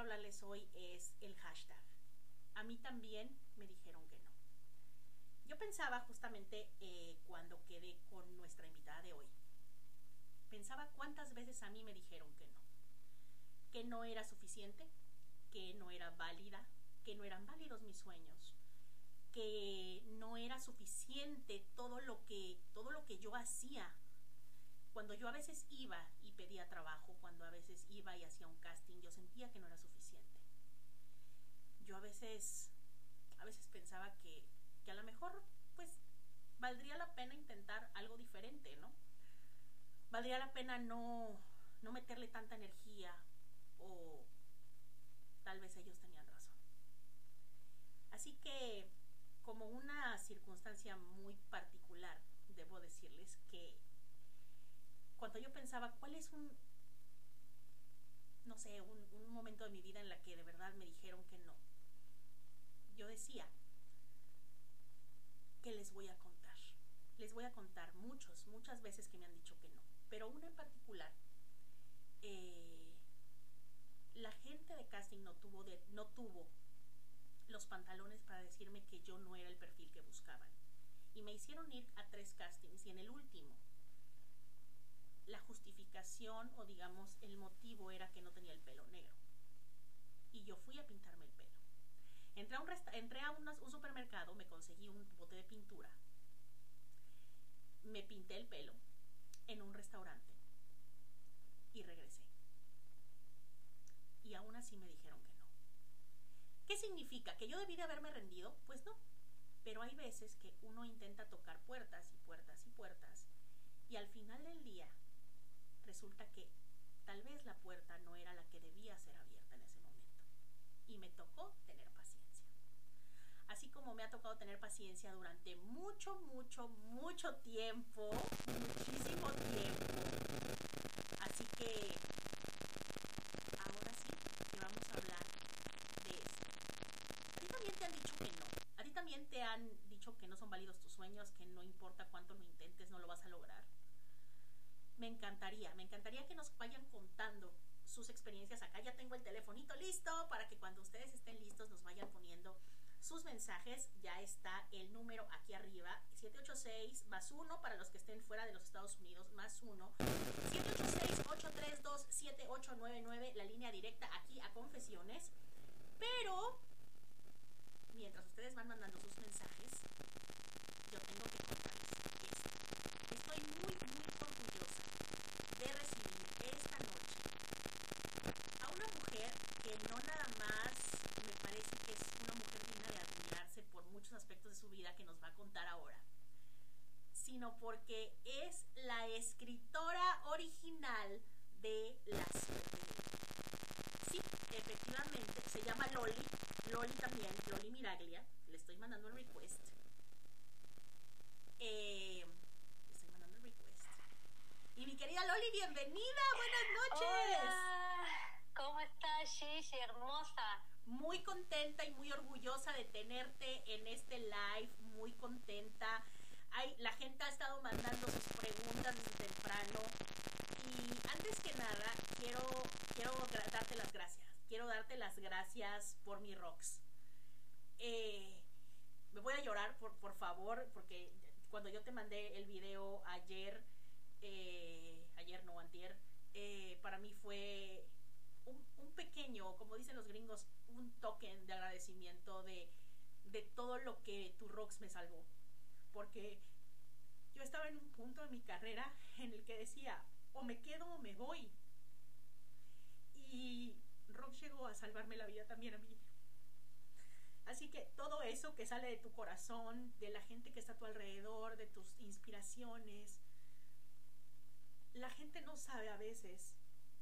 hablarles hoy es el hashtag. A mí también me dijeron que no. Yo pensaba justamente eh, cuando quedé con nuestra invitada de hoy, pensaba cuántas veces a mí me dijeron que no, que no era suficiente, que no era válida, que no eran válidos mis sueños, que no era suficiente todo lo que todo lo que yo hacía. Cuando yo a veces iba y pedía trabajo, cuando a veces iba y hacía un casting, yo sentía que no era suficiente. Yo a veces a veces pensaba que que a lo mejor pues valdría la pena intentar algo diferente, ¿no? Valdría la pena no no meterle tanta energía o tal vez ellos tenían razón. Así que como una circunstancia muy particular, debo decirles que cuando yo pensaba cuál es un, no sé, un, un, momento de mi vida en la que de verdad me dijeron que no, yo decía, ¿qué les voy a contar? Les voy a contar muchos, muchas veces que me han dicho que no, pero una en particular, eh, la gente de casting no tuvo, de, no tuvo los pantalones para decirme que yo no era el perfil que buscaban. Y me hicieron ir a tres castings y en el último la justificación o digamos el motivo era que no tenía el pelo negro. Y yo fui a pintarme. Entré a un, entré a un, un supermercado, me conseguí un bote de pintura, me pinté el pelo en un restaurante y regresé. Y aún así me dijeron que no. ¿Qué significa? ¿Que yo debí de haberme rendido? Pues no. Pero hay veces que uno intenta tocar puertas y puertas y puertas y al final del día resulta que tal vez la puerta no era la que debía ser abierta en ese momento. Y me tocó tener. Así como me ha tocado tener paciencia durante mucho, mucho, mucho tiempo, muchísimo tiempo. Así que ahora sí que vamos a hablar de esto. A ti también te han dicho que no. A ti también te han dicho que no son válidos tus sueños, que no importa cuánto lo intentes, no lo vas a lograr. Me encantaría, me encantaría que nos vayan contando sus experiencias acá. Ya tengo el telefonito listo para que cuando ustedes estén listos nos vayan poniendo sus mensajes. Ya está el número aquí arriba, 786 más 1 para los que estén fuera de los Estados Unidos, más 1. 786-832-7899, la línea directa aquí a confesiones. Pero, mientras ustedes van mandando sus mensajes, yo tengo que contarles esto. Estoy muy, muy orgullosa de recibir esta noche a una mujer que no nada más me parece que es una mujer digna de admirarse por muchos aspectos de su vida que nos va a contar ahora, sino porque es la escritora original de La suerte de Sí, efectivamente, se llama Loli, Loli también, Loli Miraglia, le estoy mandando el request. Eh, estoy mandando el request. Y mi querida Loli, bienvenida, buenas noches. Hola, ¿cómo estás, Gigi, hermosa? Muy contenta y muy orgullosa de tenerte en este live, muy contenta. Hay, la gente ha estado mandando sus preguntas desde temprano. Y antes que nada, quiero, quiero darte las gracias. Quiero darte las gracias por mi rocks. Eh, me voy a llorar, por, por favor, porque cuando yo te mandé el video ayer, eh, ayer no, antier, eh, para mí fue un, un, pequeño, como dicen los gringos, un token de agradecimiento de, de todo lo que tu rocks me salvó. Porque yo estaba en un punto de mi carrera en el que decía, o me quedo o me voy. Y Rock llegó a salvarme la vida también a mí. Así que todo eso que sale de tu corazón, de la gente que está a tu alrededor, de tus inspiraciones, la gente no sabe a veces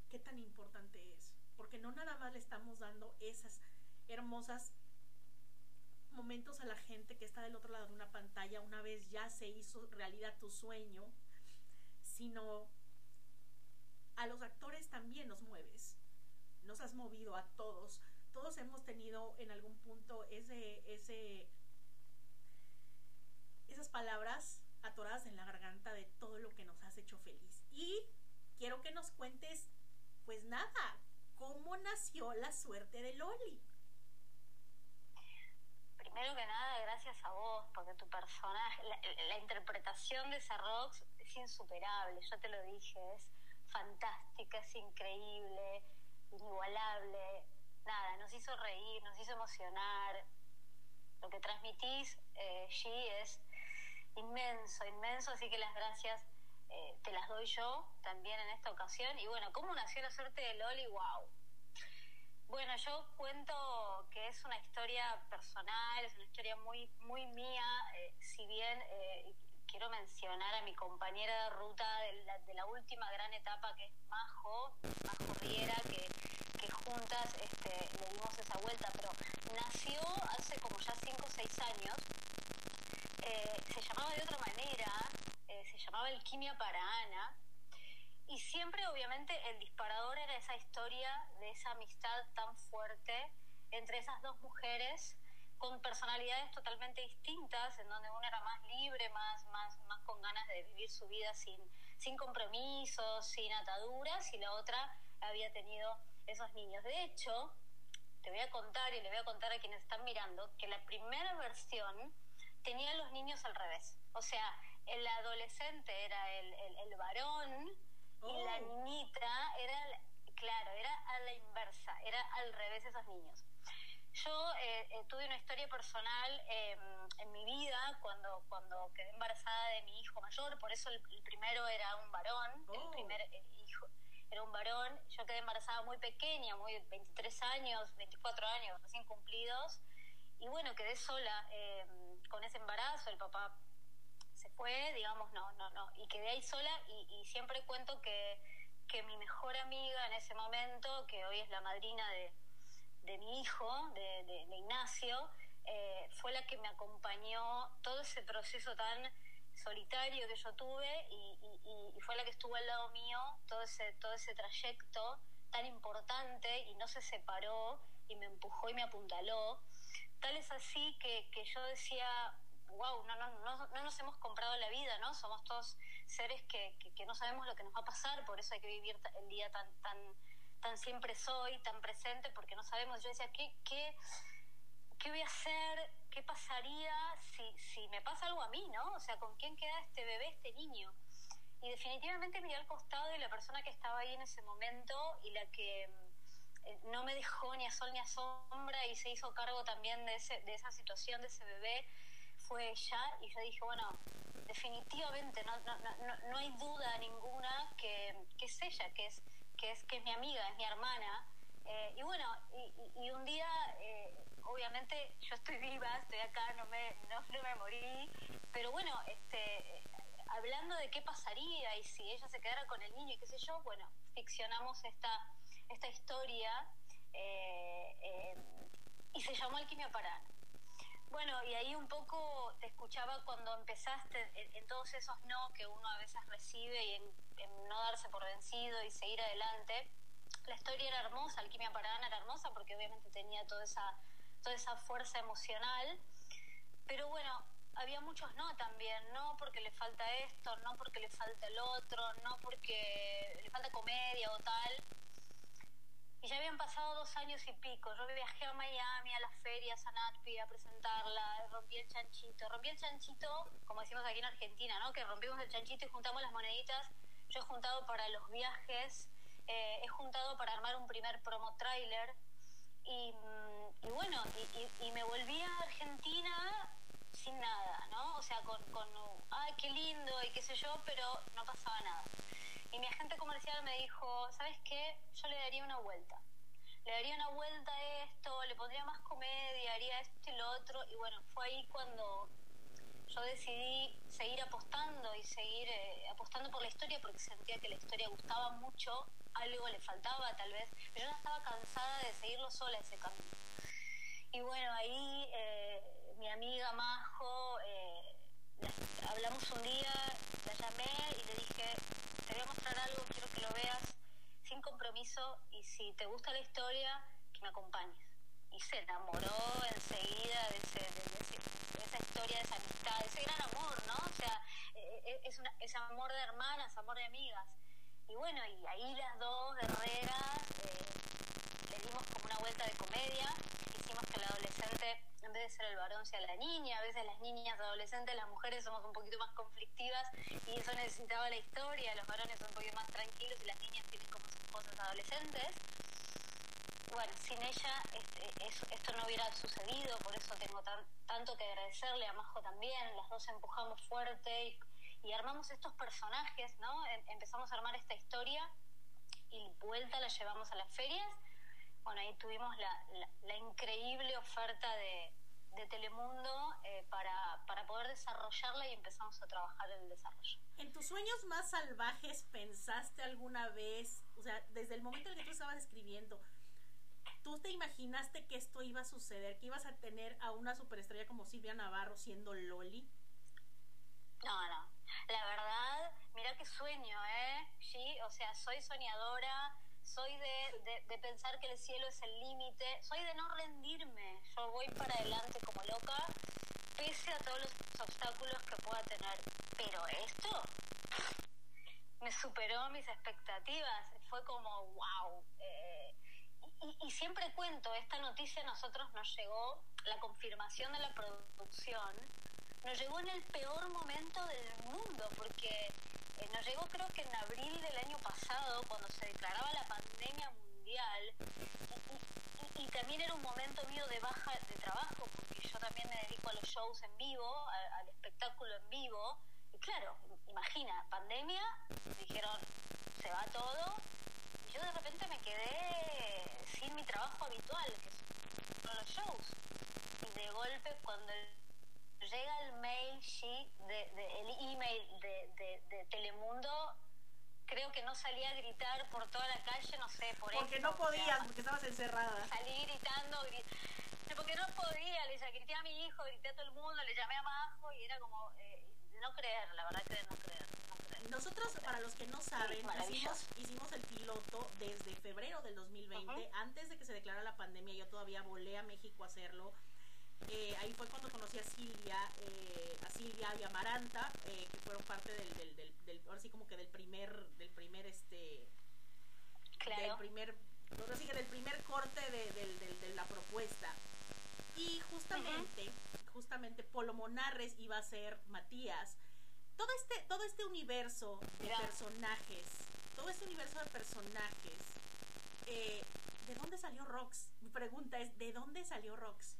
qué tan importante es, porque no nada más le estamos dando esas hermosas momentos a la gente que está del otro lado de una pantalla una vez ya se hizo realidad tu sueño, sino a los actores también nos mueves. Nos has movido a todos. Todos hemos tenido en algún punto ese, ese, esas palabras atoradas en la garganta de todo lo que nos has hecho feliz. Y quiero que nos cuentes, pues nada, cómo nació la suerte de Loli. Primero que nada, gracias a vos, porque tu personaje, la, interpretación de Rox es insuperable, yo te lo dije, es fantástica, es increíble, inigualable. Nada, nos hizo reír, nos hizo emocionar. Lo que transmitís, eh, G, es inmenso, inmenso, así que las gracias eh, te las doy yo también en esta ocasión. Y bueno, ¿cómo nació la suerte de Loli? ¡Wow! Bueno, yo cuento que es una historia personal, es una historia muy, muy mía, eh, si bien eh, quiero mencionar a mi compañera de ruta de la, última gran etapa que es Majo, Majo Riera, que, juntas este, le dimos esa vuelta, pero nació hace como ya 5 o 6 años, eh, se llamaba de otra manera, se llamaba Alquimia para Ana, y siempre, obviamente, el disparador era esa historia de esa amistad tan fuerte entre esas dos mujeres con personalidades totalmente distintas, en donde una era más libre, más, más, más con ganas de vivir su vida sin, sin compromisos, sin ataduras, y la otra había tenido esos niños. De hecho, te voy a contar y le voy a contar a quienes están mirando que la primera versión tenía los niños al revés. O sea, el adolescente era el, el varón y la oh. niñita era, claro, era a la inversa, era al revés esos niños. Yo eh, eh, tuve una historia personal em, en mi vida cuando, cuando quedé embarazada de mi hijo mayor, por eso el, primero era un varón, el oh. primer eh, hijo era un varón. Yo quedé embarazada muy pequeña, muy 23 años, 24 años recién cumplidos, y bueno, quedé sola em, con ese embarazo, el papá se fue, digamos, no, no, no, y quedé ahí sola y, siempre cuento que, que, mi mejor amiga en ese momento, que hoy es la madrina de, de mi hijo, de, de, Ignacio, eh, fue la que me acompañó todo ese proceso tan solitario que yo tuve y, y, fue la que estuvo al lado mío todo ese, todo ese trayecto tan importante y no se separó y me empujó y me apuntaló. Tal es así que, que yo decía, wow, no, no, no, no nos hemos comprado la vida, ¿no? Somos todos seres que, que, no sabemos lo que nos va a pasar, por eso hay que vivir el día tan, tan, tan siempre soy, tan presente, porque no sabemos. Yo decía, ¿qué, qué, qué voy a hacer? ¿Qué pasaría si, si me pasa algo a mí, ¿no? O sea, ¿con quién queda este bebé, este niño? Y definitivamente me al costado de la persona que estaba ahí en ese momento y la que no me dejó ni a sol ni a sombra y se hizo cargo también de, ese, de esa situación, de ese bebé fue ella y yo dije, bueno, definitivamente no, no, no, no hay duda ninguna que, que, es ella, que es, que es, que es mi amiga, es mi hermana. Eh, y bueno, y, y un día, eh, obviamente, yo estoy viva, estoy acá, no me, no, me morí, pero bueno, este, hablando de qué pasaría y si ella se quedara con el niño y qué sé yo, bueno, ficcionamos esta, esta historia eh, y se llamó Alquimia Parana. Bueno, y ahí un poco te escuchaba cuando empezaste en, todos esos no que uno a veces recibe y en, no darse por vencido y seguir adelante. La historia era hermosa, Alquimia para Ana era hermosa porque obviamente tenía toda esa, toda esa fuerza emocional, pero bueno, había muchos no también, no porque le falta esto, no porque le falta el otro, no porque le falta comedia o tal. Y ya habían pasado dos años y pico. Yo viajé a Miami, a las ferias, a NATPI, a presentarla, rompí el chanchito. Rompí el chanchito, como decimos aquí en Argentina, ¿no? Que rompimos el chanchito y juntamos las moneditas. Yo he juntado para los viajes, eh, he juntado para armar un primer promo trailer. Y, mm, bueno, y, me volví a Argentina sin nada, ¿no? O sea, con, con, ay, qué lindo y qué sé yo, pero no pasaba nada. Y mi agente comercial me dijo, ¿sabes qué? Yo le daría una vuelta. Le daría una vuelta a esto, le pondría más comedia, haría esto y lo otro. Y bueno, fue ahí cuando yo decidí seguir apostando y seguir eh, apostando por la historia porque sentía que la historia gustaba mucho, algo le faltaba tal vez, pero yo no estaba cansada de seguirlo sola ese camino. Y bueno, ahí eh, mi amiga Majo, eh, hablamos un día, la llamé y le dije, te voy a mostrar algo, quiero que lo veas. si te gusta la historia, que me acompañes. Y se enamoró enseguida de, ese, de, esa historia, de esa amistad, de ese gran amor, ¿no? O sea, eh, eh, es, una, es amor de hermanas, amor de amigas. Y bueno, y ahí las dos guerreras eh, le dimos como una vuelta de comedia, hicimos que el adolescente, en vez de ser el varón, sea la niña, a veces las niñas adolescentes, las mujeres somos un poquito más conflictivas y eso necesitaba la historia, los varones son un poquito más tranquilos y las niñas tienen como sus cosas adolescentes. Bueno, sin ella este, esto no hubiera sucedido, por eso tengo tan, tanto que agradecerle a Majo también, las dos empujamos fuerte y y armamos estos personajes, ¿no? Em, empezamos a armar esta historia y vuelta la llevamos a las ferias. Bueno, ahí tuvimos la, la, increíble oferta de, de Telemundo eh, para, para poder desarrollarla y empezamos a trabajar en el desarrollo. ¿En tus sueños más salvajes pensaste alguna vez, o sea, desde el momento en que tú estabas escribiendo, ¿tú te imaginaste que esto iba a suceder, que ibas a tener a una superestrella como Silvia Navarro siendo Loli? No, no, la verdad, mira qué sueño, ¿eh? Sí, o sea, soy soñadora, soy de, de, pensar que el cielo es el límite, soy de no rendirme, yo voy para adelante como loca, pese a todos los obstáculos que pueda tener. Pero esto me superó mis expectativas, fue como, wow. Eh, y, y, siempre cuento, esta noticia a nosotros nos llegó, la confirmación de la producción, nos llegó en el peor momento del mundo, porque nos llegó creo que en abril del año pasado, cuando se declaraba la pandemia mundial, y, también era un momento mío de baja de trabajo, porque yo también me dedico a los shows en vivo, al espectáculo en vivo, y claro, imagina, pandemia, dijeron, se va todo, y yo de repente me quedé sin mi trabajo habitual, que son los shows. Y de golpe, cuando el llega el mail, de, de, el email de, de, Telemundo, creo que no salía a gritar por toda la calle, no sé, por. Porque no podías, porque estabas encerrada. Salí gritando, porque no podía, le grité a mi hijo, grité a todo el mundo, le llamé a Majo y era como, eh, no creer, la verdad que de no creer. Nosotros, para los que no saben, hicimos, hicimos, el piloto desde febrero del 2020, antes de que se declarara la pandemia, yo todavía volé a México a hacerlo eh, ahí fue cuando conocí a Silvia, eh, a Silvia y a Maranta, eh, que fueron parte del, del, del, ahora sí como que del primer, del primer, este, claro. del primer, ahora sí que del primer corte de, de la propuesta. Y justamente, justamente Polo Monarres iba a ser Matías. Todo este, todo este universo de personajes, todo este universo de personajes, ¿de dónde salió Rox? Mi pregunta es, ¿de dónde salió Rox?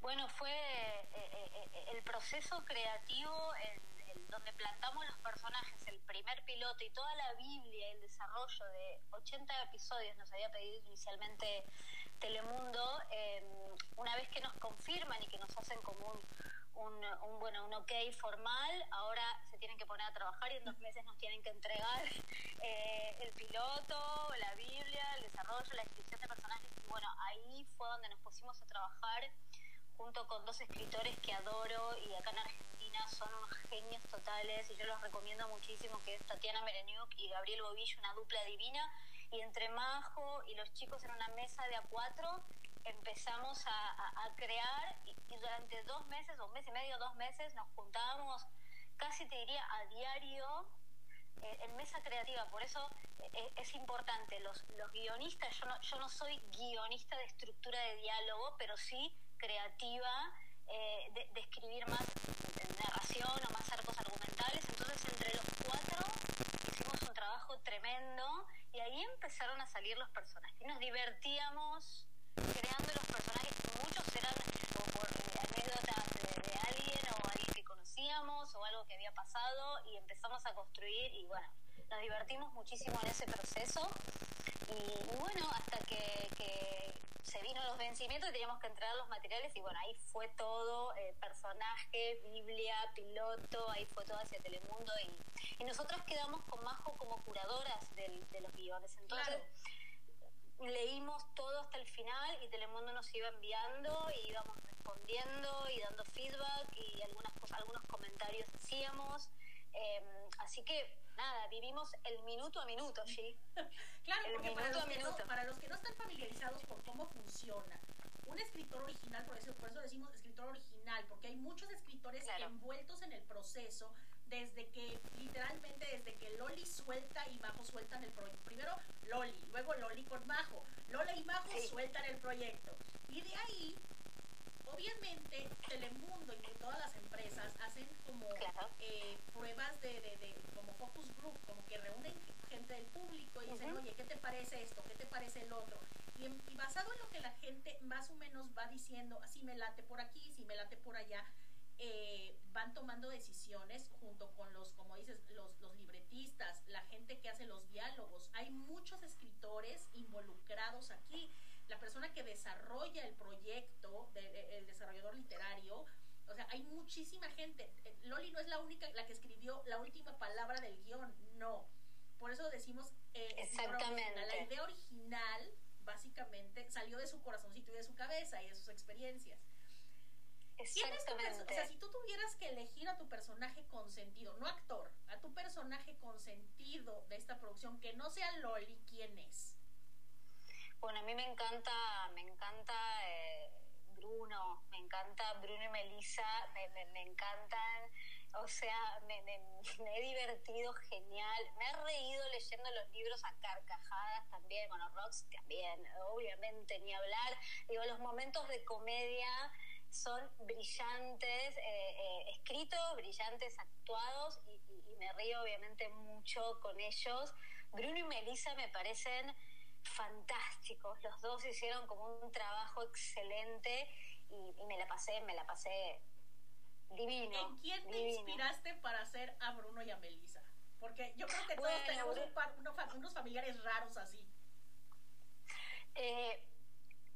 Bueno, fue eh, eh, eh, el proceso creativo en, donde plantamos los personajes, el primer piloto y toda la Biblia, el desarrollo de 80 episodios nos había pedido inicialmente Telemundo, em, una vez que nos confirman y que nos hacen como un, un, bueno, un ok formal, ahora se tienen que poner a trabajar y en dos meses nos tienen que entregar el piloto, la Biblia, el desarrollo, la descripción de personajes. Y bueno, ahí fue donde nos pusimos a trabajar junto con dos escritores que adoro y acá en Argentina son unos genios totales y yo los recomiendo muchísimo, que es Tatiana Mereniuk y Gabriel Bobillo, una dupla divina. Y entre Majo y los chicos en una mesa de a cuatro empezamos a, crear y, durante dos meses, un mes y medio, dos meses, nos juntábamos casi te diría a diario eh, en mesa creativa, por eso eh, es importante, los, los guionistas, yo no, yo no soy guionista de estructura de diálogo, pero sí creativa eh, de, escribir más narración o más arcos argumentales. Entonces, entre los cuatro hicimos un trabajo tremendo y ahí empezaron a salir los personajes. Nos divertíamos creando los personajes. Muchos eran por eh, anécdotas de, alguien o alguien que conocíamos o algo que había pasado y empezamos a construir y bueno, nos divertimos muchísimo en ese proceso. Y, bueno, hasta que, que se vino los vencimientos y teníamos que entregar los materiales y bueno, ahí fue todo, eh, personaje, Biblia, piloto, ahí fue todo hacia Telemundo y, y nosotros quedamos con Majo como curadoras del, de los guiones. Entonces leímos todo hasta el final y Telemundo nos iba enviando y íbamos respondiendo y dando feedback y algunas algunos comentarios hacíamos. Em, así que nada, vivimos el minuto a minuto, ¿sí? claro, porque para los, que no, para los que no están familiarizados con cómo funciona, un escritor original, por eso, por eso decimos escritor original, porque hay muchos escritores envueltos en el proceso desde que, literalmente, desde que Loli suelta y Majo sueltan el proyecto. Primero Loli, luego Loli con Majo. Lola y Majo sueltan el proyecto. Y de ahí, obviamente, Telemundo y todas las empresas hacen como eh, pruebas de, de, como focus group, como que reúnen gente del público y dicen, oye, ¿qué te parece esto? ¿Qué te parece el otro? Y, y basado en lo que la gente más o menos va diciendo, así me late por aquí, si me late por allá, eh, van tomando decisiones junto con los, como dices, los, los libretistas, la gente que hace los diálogos. Hay muchos escritores involucrados aquí. La persona que desarrolla el proyecto, el desarrollador literario, o sea, hay muchísima gente. Eh, Loli no es la única, la que escribió la última palabra del guion, no. Por eso decimos, eh, Exactamente. La idea original, básicamente, salió de su corazoncito y de su cabeza y de sus experiencias. Exactamente. o sea, si tú tuvieras que elegir a tu personaje consentido, no actor, a tu personaje consentido de esta producción, que no sea Loli, ¿quién es? Bueno, a mí me encanta, me encanta eh, Bruno, me encanta Bruno y Melissa, me, me, encantan, o sea, me, he divertido genial, me he reído leyendo los libros a carcajadas también, bueno, Rox también, obviamente, ni hablar, digo, los momentos de comedia son brillantes, eh, eh, escritos, brillantes, actuados y, me río obviamente mucho con ellos. Bruno y Melissa me parecen fantásticos, los dos hicieron como un trabajo excelente y, me la pasé, me la pasé divino. ¿En quién te inspiraste para hacer a Bruno y a Melissa? Porque yo creo que todos tenemos unos familiares raros así. Eh,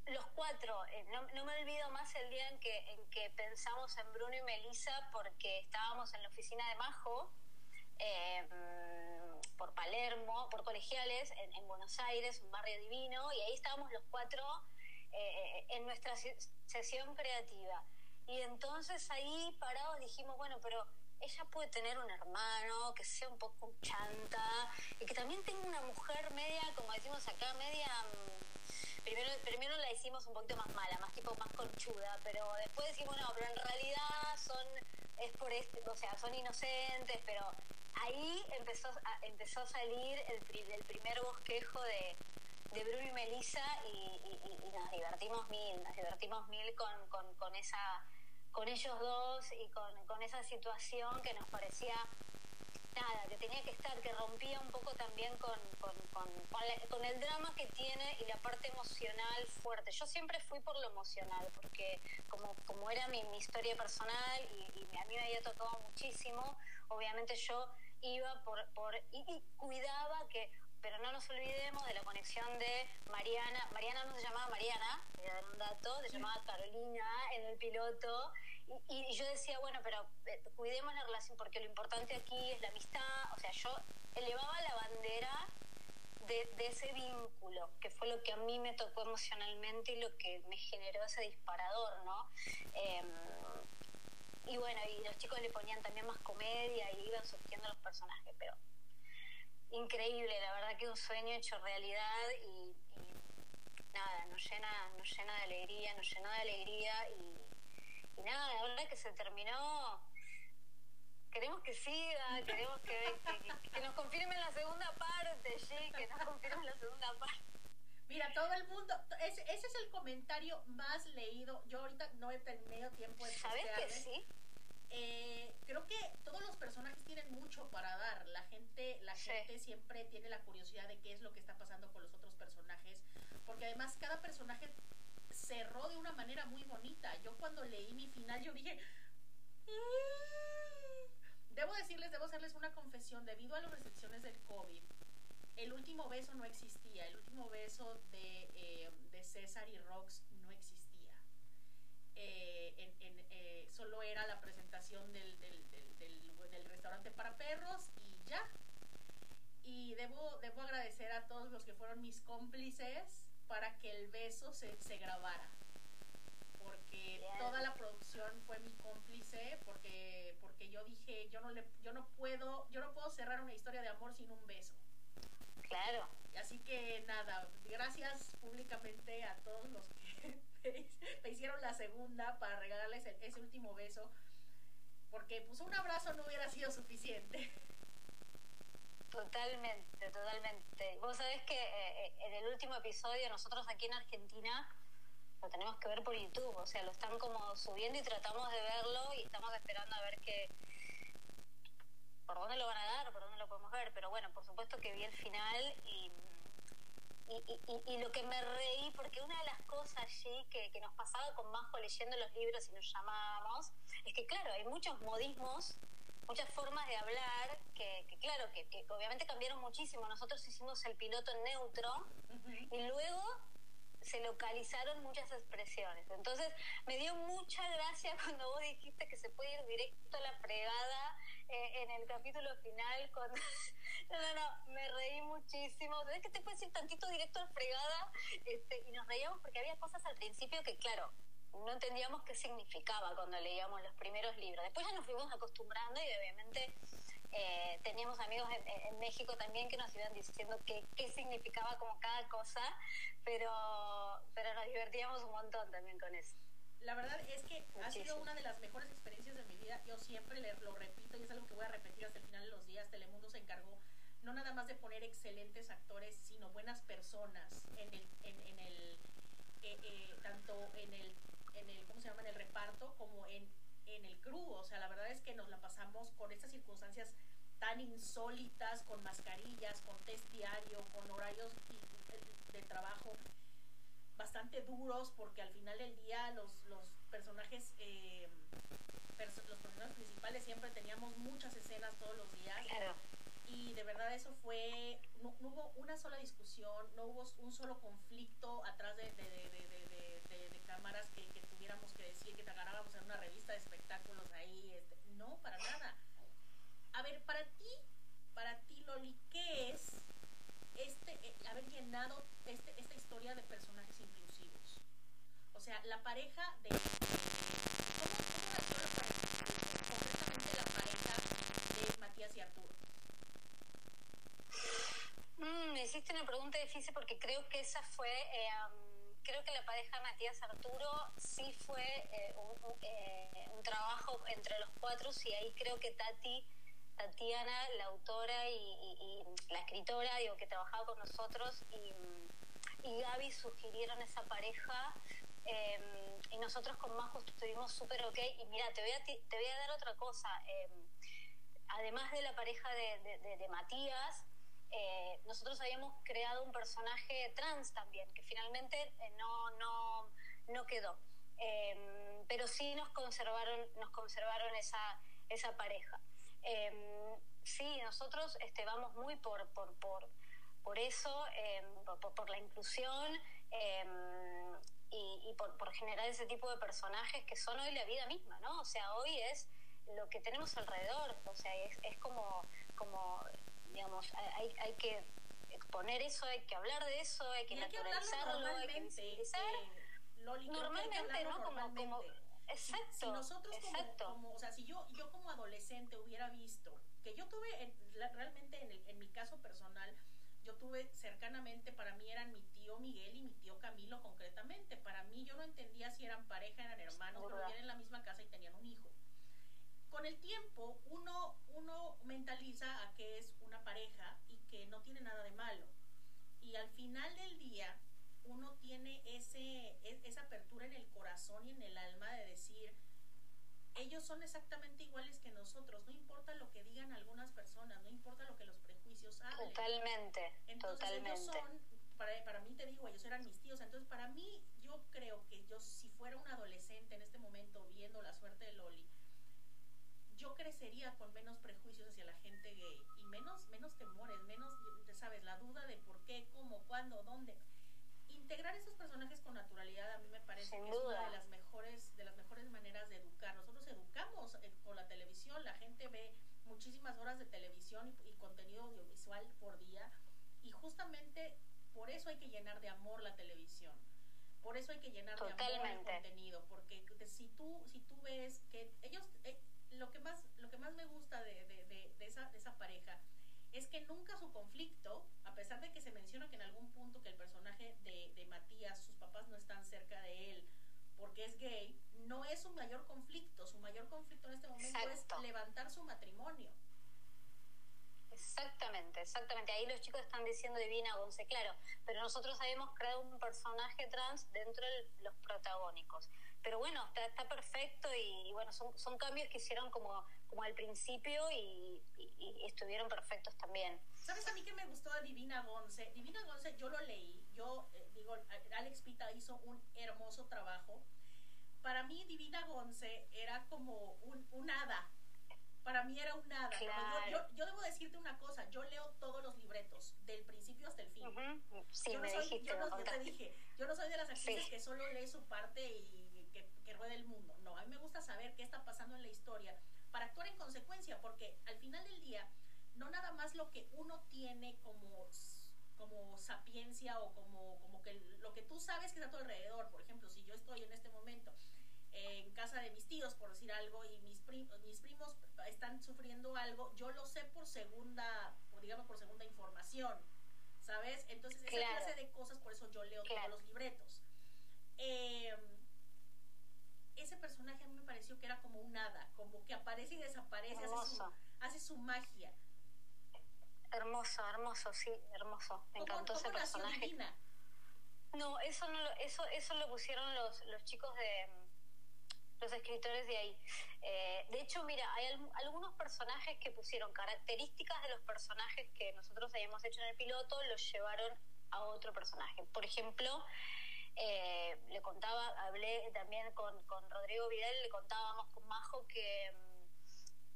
los cuatro, eh, no, no, me olvido más el día en que, en que pensamos en Bruno y Melissa porque estábamos en la oficina de Majo em, por Palermo, por colegiales, en, Buenos Aires, un barrio divino, y ahí estábamos los cuatro eh, en nuestra sesión creativa. Y entonces ahí parados dijimos, bueno, pero ella puede tener un hermano que sea un poco chanta y que también tenga una mujer media, como decimos acá, media mm, primero, primero la hicimos un poquito más mala, más tipo más conchuda, pero después decimos, no, pero en realidad son, es por este, o sea, son inocentes, pero ahí empezó a, empezó a salir el, el primer bosquejo de, de Bruno y Melissa y, nos divertimos mil, nos divertimos mil con, con, con esa con ellos dos y con, con esa situación que nos parecía nada, que tenía que estar, que rompía un poco también con, con, el drama que tiene y la parte emocional fuerte. Yo siempre fui por lo emocional, porque como, como era mi, mi historia personal y, a mí me había tocado muchísimo, obviamente yo iba por, por y, cuidaba que pero no nos olvidemos de la conexión de Mariana. Mariana no se llamaba Mariana, voy a dar un dato, se llamaba Carolina en el piloto, y, yo decía, bueno, pero eh, cuidemos la relación porque lo importante aquí es la amistad. O sea, yo elevaba la bandera de, ese vínculo, que fue lo que a mí me tocó emocionalmente y lo que me generó ese disparador, ¿no? Em, y bueno, y los chicos le ponían también más comedia y iban surgiendo los personajes, pero increíble, la verdad que un sueño hecho realidad y, nada, nos llena, nos llena de alegría, nos llenó de alegría y nada, la verdad que se terminó. Queremos que siga, queremos que, que, nos confirmen la segunda parte, sí, que nos confirmen la segunda parte. Mira, todo el mundo, ese, ese es el comentario más leído. Yo ahorita no he tenido tiempo de ¿Sabes que sí? Eh, creo que todos los personajes tienen mucho para dar. La gente, la gente siempre tiene la curiosidad de qué es lo que está pasando con los otros personajes, porque además cada personaje cerró de una manera muy bonita. Yo cuando leí mi final, yo dije... Mm". Debo decirles, debo hacerles una confesión, debido a las restricciones del COVID, el último beso no existía, el último beso de, eh, de César y Rox no existía. Eh, en, eh, solo era la presentación del, del, del, del, restaurante para perros y ya. Y debo, debo agradecer a todos los que fueron mis cómplices para que el beso se, se grabara. porque toda la producción fue mi cómplice, porque, porque yo dije, yo no le, yo no puedo, yo no puedo cerrar una historia de amor sin un beso. Claro. Así que nada, gracias públicamente a todos los que me hicieron la segunda para regalarles ese último beso, porque pues un abrazo no hubiera sido suficiente. Totalmente, totalmente. Vos sabés que eh, eh, en el último episodio nosotros aquí en Argentina lo tenemos que ver por YouTube, o sea, lo están como subiendo y tratamos de verlo y estamos esperando a ver qué por dónde lo van a dar, por dónde lo podemos ver, pero bueno, por supuesto que vi el final y, y, lo que me reí, porque una de las cosas allí que, que nos pasaba con Majo leyendo los libros y nos llamábamos, es que claro, hay muchos modismos muchas formas de hablar que, claro, que, obviamente cambiaron muchísimo. Nosotros hicimos el piloto en neutro y luego se localizaron muchas expresiones. Entonces me dio mucha gracia cuando vos dijiste que se puede ir directo a la fregada eh, en el capítulo final. Cuando... no, no, no, me reí muchísimo. ¿Sabes que te puedes ir tantito directo a la fregada? Este, y nos reíamos porque había cosas al principio que, claro, no entendíamos qué significaba cuando leíamos los primeros libros. Después ya nos fuimos acostumbrando y obviamente eh, teníamos amigos en, México también que nos iban diciendo qué, qué significaba como cada cosa, pero, pero nos divertíamos un montón también con eso. La verdad es que ha sido una de las mejores experiencias de mi vida. Yo siempre lo repito y es algo que voy a repetir hasta el final de los días. Telemundo se encargó no nada más de poner excelentes actores, sino buenas personas en el, en, el eh, eh, tanto en el en el, ¿cómo se llama?, en el reparto como en, en el crew. O sea, la verdad es que nos la pasamos con estas circunstancias tan insólitas, con mascarillas, con test diario, con horarios de trabajo bastante duros, porque al final del día los, los personajes... Eh, los personajes principales siempre teníamos muchas escenas todos los días y de verdad eso fue no, hubo una sola discusión no hubo un solo conflicto atrás de, de cámaras que, tuviéramos que decir que te agarrábamos en una revista de espectáculos ahí. Este, no, para nada. A ver, para ti, para ti, Loli, ¿qué es este, eh, haber llenado este, esta historia de personajes inclusivos? O sea, la pareja de... ¿Cómo, cómo la pareja? Concretamente la pareja de Matías y Arturo. Mm, me hiciste una pregunta difícil porque creo que esa fue... Eh, creo que la pareja Matías Arturo sí fue eh, eh, un, trabajo entre los cuatro y ahí creo que Tati, Tatiana, la autora y, la escritora, digo, que trabajaba con nosotros y, y Gaby sugirieron esa pareja em, y nosotros con Majo estuvimos súper ok y mira, te voy a, te voy a dar otra cosa. Em, además de la pareja de Matías, eh, nosotros habíamos creado un personaje trans también, que finalmente eh, no, no, no quedó. Em, pero sí nos conservaron, nos conservaron esa, esa pareja. Em, sí, nosotros este, vamos muy por, por, por, por eso, em, por, la inclusión y, y por, por, generar ese tipo de personajes que son hoy la vida misma, ¿no? O sea, hoy es lo que tenemos alrededor, o sea, es, es como, como digamos, hay, hay que exponer eso, hay que hablar de eso, hay que naturalizarlo, hay que visibilizar. normalmente, ¿no? Como, como, exacto. Si, nosotros Como, o sea, si yo, yo como adolescente hubiera visto que yo tuve, realmente en, en mi caso personal, yo tuve cercanamente, para mí eran mi tío Miguel y mi tío Camilo concretamente. Para mí yo no entendía si eran pareja, eran hermanos, pero vivían en la misma casa y tenían un hijo con el tiempo uno, uno mentaliza a que es una pareja y que no tiene nada de malo. Y al final del día uno tiene ese, e, esa apertura en el corazón y en el alma de decir, ellos son exactamente iguales que nosotros, no importa lo que digan algunas personas, no importa lo que los prejuicios hablen. Totalmente, entonces, totalmente. Ellos son, para, para mí te digo, ellos eran mis tíos, entonces para mí yo creo que yo si fuera un adolescente en este momento viendo la suerte de Loli, yo crecería con menos prejuicios hacia la gente gay y menos, menos temores, menos, sabes, la duda de por qué, cómo, cuándo, dónde. Integrar esos personajes con naturalidad a mí me parece que es una de las mejores, de las mejores maneras de educar. Nosotros educamos eh, con la televisión, la gente ve muchísimas horas de televisión y, y contenido audiovisual por día y justamente por eso hay que llenar de amor la televisión Por eso hay que llenar de amor el contenido, porque si tú, si tú ves que ellos, eh, lo que más, lo que más me gusta de, de, de, esa, de esa pareja es que nunca su conflicto, a pesar de que se menciona que en algún punto que el personaje de, de Matías, sus papás no están cerca de él porque es gay, no es su mayor conflicto. Su mayor conflicto en este momento es levantar su matrimonio. Exactamente, exactamente. Ahí los chicos están diciendo Divina Gonce, claro, pero nosotros habíamos creado un personaje trans dentro de los protagónicos. Pero bueno, está, está perfecto y, bueno, son, son cambios que hicieron como, como al principio y, estuvieron perfectos también. ¿Sabes a mí que me gustó de Divina Gonce? Divina Gonce, yo lo leí, yo eh, digo, Alex Pita hizo un hermoso trabajo. Para mí Divina Gonce era como un, un hada, para mí era un nada. Yo, yo, debo decirte una cosa, yo leo todos los libretos, del principio hasta el fin. Sí, yo no soy, dijiste, yo, no, te dije, yo no soy de las actrices que solo lee su parte y que, que ruede el mundo. No, a mí me gusta saber qué está pasando en la historia para actuar en consecuencia, porque al final del día, no nada más lo que uno tiene como como sapiencia o como, como que lo que tú sabes que está a tu alrededor. Por ejemplo, si yo estoy en este momento en casa de mis tíos, por decir algo, y mis, mis primos están sufriendo algo, yo lo sé por segunda, por, digamos, por segunda información, ¿sabes? Entonces, esa clase de cosas, por eso yo leo todos los libretos. Em, ese personaje a mí me pareció que era como un hada, como que aparece y desaparece, hace su, hace su, magia. Hermoso, hermoso, sí, hermoso. Me encantó ese personaje. No, eso no lo, eso, eso lo pusieron los, los chicos de los escritores de ahí. Eh, de hecho, mira, hay algunos personajes que pusieron características de los personajes que nosotros habíamos hecho en el piloto, los llevaron a otro personaje. Por ejemplo, eh, le contaba, hablé también con, con, Rodrigo Vidal, le contábamos con Majo que,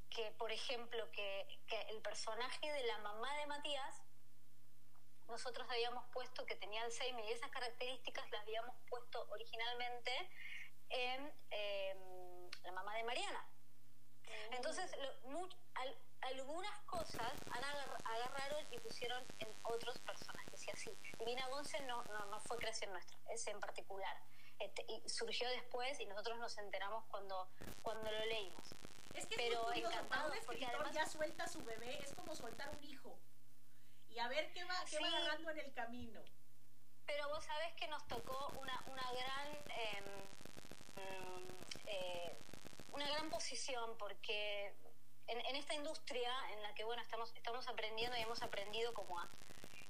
que por ejemplo, que, que el personaje de la mamá de Matías, nosotros habíamos puesto que tenía Alzheimer y esas características las habíamos puesto originalmente en la mamá de Mariana. Mm. Entonces, algunas cosas han agarraron y pusieron en otros personajes y así. Divina Gonce no, no, fue creación nuestra, ese en particular. Este, y surgió después y nosotros nos enteramos cuando, cuando lo leímos. Es que Pero es encantado porque además ya suelta a su bebé, es como soltar un hijo. Y a ver qué va, qué va agarrando en el camino. Pero vos sabés que nos tocó una, una gran... Em, eh, una gran posición porque en, esta industria en la que bueno estamos estamos aprendiendo y hemos aprendido como a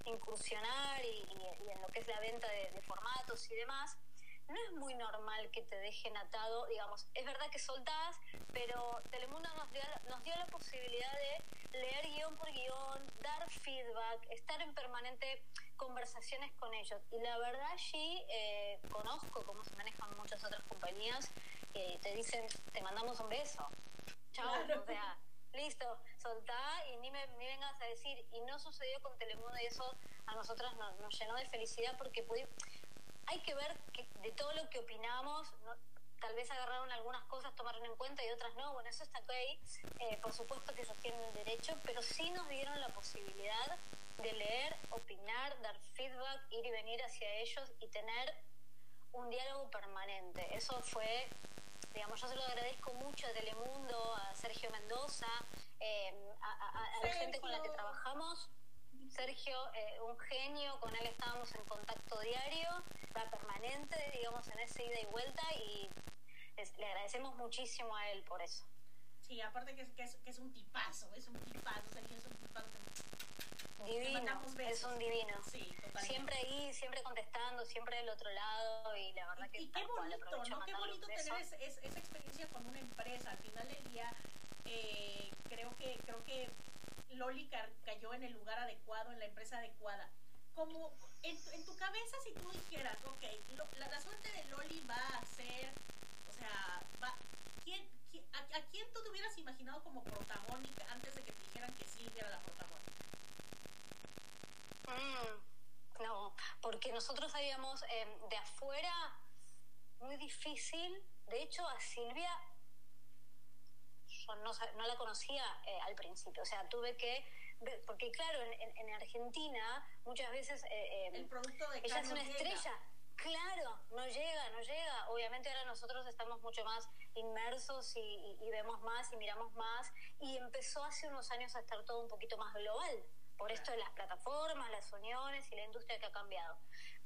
incursionar y, en lo que es la venta de, formatos y demás no es muy normal que te dejen atado, digamos, es verdad que soltás, pero Telemundo nos dio, nos dio la posibilidad de leer guion por guion, dar feedback, estar en permanente conversaciones con ellos. Y la verdad allí eh, conozco cómo se manejan muchas otras compañías que te dicen, te mandamos un beso. Chao, o sea, listo, soltá y ni, me, ni vengas a decir. Y no sucedió con Telemundo y eso a nosotras nos, llenó de felicidad porque hay que ver que de todo lo que opinamos, tal vez agarraron algunas cosas, tomaron en cuenta y otras no. Bueno, eso está ok. Eh, por supuesto que ellos tienen el derecho, pero sí nos dieron la posibilidad de leer, opinar, dar feedback, ir y venir hacia ellos y tener un diálogo permanente. Eso fue, digamos, yo se lo agradezco mucho a Telemundo, a Sergio Mendoza, eh, a, la gente con la que trabajamos. Sergio, eh, un genio, con él estábamos en contacto diario, va permanente, digamos, en esa ida y vuelta y le agradecemos muchísimo a él por eso. Sí, aparte que es, que es, que es un tipazo, es un tipazo, Sergio es un tipazo Divino, es un divino. Sí, siempre ahí, siempre contestando, siempre del otro lado y la verdad que... Y qué bonito, ¿no? Qué bonito tener esa experiencia con una empresa. Al final del día, eh, creo que creo que Loli cayó en el lugar adecuado, en la empresa adecuada. Como en, tu cabeza, si tú dijeras, ok, la, suerte de Loli va a ser, o sea, va, ¿quién, a, a, quién tú te hubieras imaginado como protagónica antes de que te dijeran que Silvia era la protagónica? Mm, no, porque nosotros sabíamos em, de afuera muy difícil. De hecho, a Silvia yo no, no la conocía eh, al principio. O sea, tuve que. Porque, claro, en, en Argentina muchas veces. Eh, em, El producto de ella es una estrella. Claro, no llega, no llega. Obviamente ahora nosotros estamos mucho más inmersos y, vemos más y miramos más y empezó hace unos años a estar todo un poquito más global por esto de las plataformas, las uniones y la industria que ha cambiado.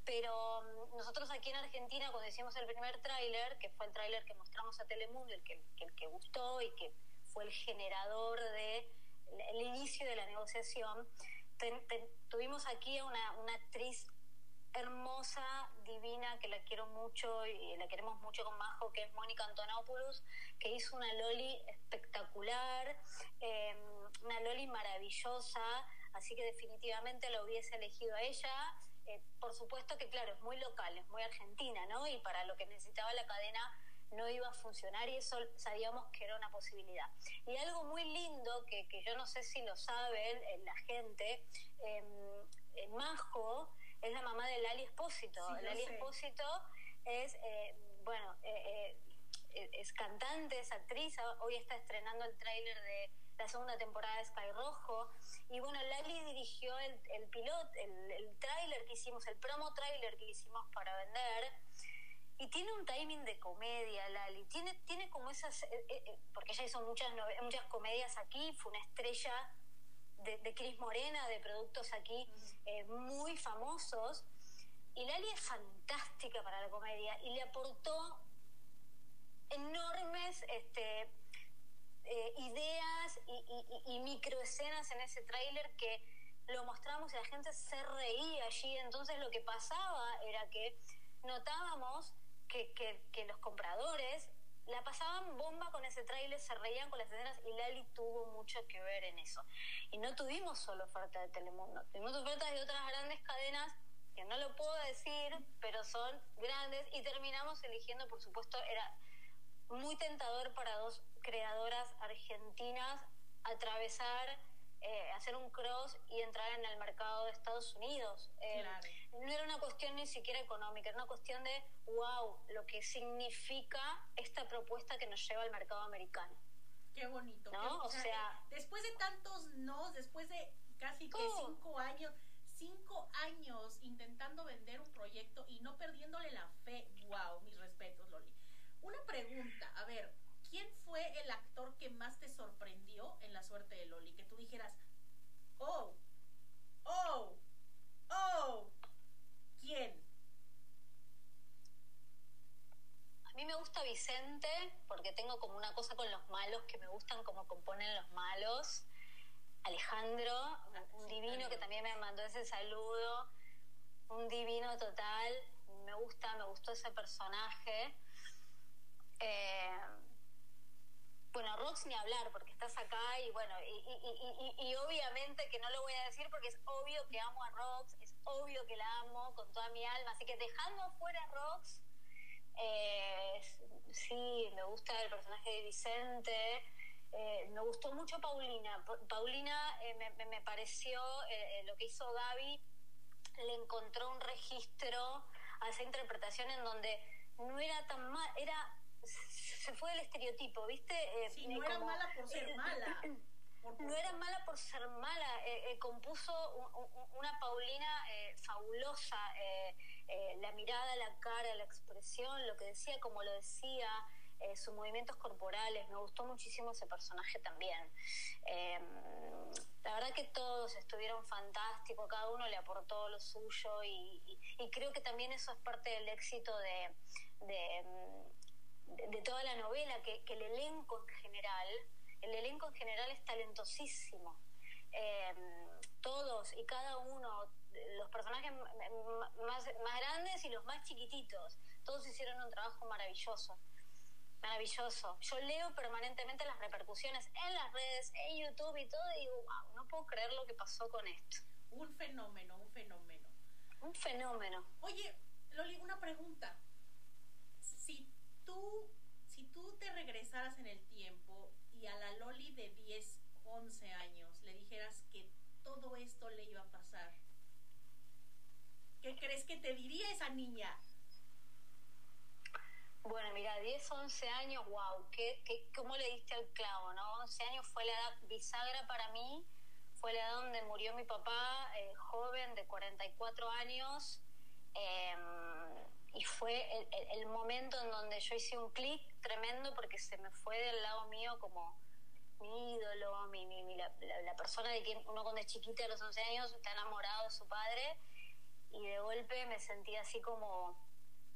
Pero mm, nosotros aquí en Argentina, cuando hicimos el primer tráiler, que fue el tráiler que mostramos a Telemundo, el que, el que gustó y que fue el generador de el inicio de la negociación, tuvimos aquí a una, una actriz hermosa, divina, que la quiero mucho y la queremos mucho con Majo, que es Mónica Antonopoulos, que hizo una Loli espectacular, em, una Loli maravillosa, así que definitivamente la hubiese elegido a ella. Eh, por supuesto que, claro, es muy local, es muy argentina, ¿no? Y para lo que necesitaba la cadena no iba a funcionar y eso sabíamos que era una posibilidad. Y algo muy lindo que, que yo no sé si lo saben eh, la gente, eh, Majo es la mamá de Lali Espósito. Lali Espósito es, bueno, es cantante, es actriz, hoy está estrenando el tráiler de la segunda temporada de Sky Rojo. Y bueno, Lali dirigió el, el pilot, el, el tráiler que hicimos, el promo tráiler que hicimos para vender. Y tiene un timing de comedia, Lali. Tiene, tiene como esas. porque ella hizo muchas, muchas comedias aquí, fue una estrella de, de Cris Morena, de productos aquí eh, muy famosos. Y Lali es fantástica para la comedia y le aportó enormes este, eh, ideas y, y, microescenas en ese tráiler que lo mostramos y la gente se reía allí. Entonces lo que pasaba era que notábamos que los compradores la pasaban bomba con ese tráiler, se reían con las escenas y Lali tuvo mucho que ver en eso. Y no tuvimos solo oferta de Telemundo, tuvimos ofertas de otras grandes cadenas que no lo puedo decir, pero son grandes y terminamos eligiendo, por supuesto, era muy tentador para dos creadoras argentinas atravesar eh, hacer un cross y entrar en el mercado de Estados Unidos. Eh, no era una cuestión ni siquiera económica, era una cuestión de, wow, lo que significa esta propuesta que nos lleva al mercado americano. Qué bonito. ¿No? o, sea, después de tantos no, después de casi que cinco años, cinco años intentando vender un proyecto y no perdiéndole la fe, wow, mis respetos, Loli. Una pregunta, a ver, ¿quién fue el actor que más te sorprendió en la suerte de Loli? Que tú dijeras, oh, oh, oh, ¿quién? A mí me gusta Vicente porque tengo como una cosa con los malos que me gustan como componen los malos. Alejandro, un divino que también me mandó ese saludo, un divino total. Me gusta, me gustó ese personaje. Eh, bueno, Rox ni hablar porque estás acá y bueno, y, obviamente que no lo voy a decir porque es obvio que amo a Rox, es obvio que la amo con toda mi alma, así que dejando fuera a Rox, eh, sí, me gusta el personaje de Vicente, eh, me gustó mucho Paulina, Paulina eh, me, me, pareció lo que hizo Gaby, le encontró un registro a esa interpretación en donde no era tan mal, era se fue el estereotipo, ¿viste? Eh, sí, no era mala por ser mala. no era mala por ser mala, eh, eh, compuso una Paulina fabulosa, la mirada, la cara, la expresión, lo que decía, como lo decía, sus movimientos corporales, me gustó muchísimo ese personaje también. La verdad que todos estuvieron fantásticos, cada uno le aportó lo suyo y, creo que también eso es parte del éxito de, de de, toda la novela, que, el elenco en general, el elenco en general es talentosísimo. Em, todos y cada uno, los personajes más, más grandes y los más chiquititos, todos hicieron un trabajo maravilloso maravilloso. Yo leo permanentemente las repercusiones en las redes, en YouTube y todo, y digo, wow, no puedo creer lo que pasó con esto. Un fenómeno, un fenómeno. Un fenómeno. Oye, Loli, una pregunta. Tú, si tú te regresaras en el tiempo y a la Loli de 10, 11 años le dijeras que todo esto le iba a pasar, ¿qué crees que te diría esa niña? Bueno, mira, 10, 11 años, wow, ¿qué, qué, ¿cómo le diste al clavo, no? 11 años fue la edad bisagra para mí, fue la edad donde murió mi papá, eh, joven, de 44 años. Eh, y fue el, momento en donde yo hice un clic tremendo porque se me fue del lado mío como mi ídolo, mi, mi, la, persona de quien uno cuando es chiquita a los 11 años está enamorado de su padre y de golpe me sentía así como,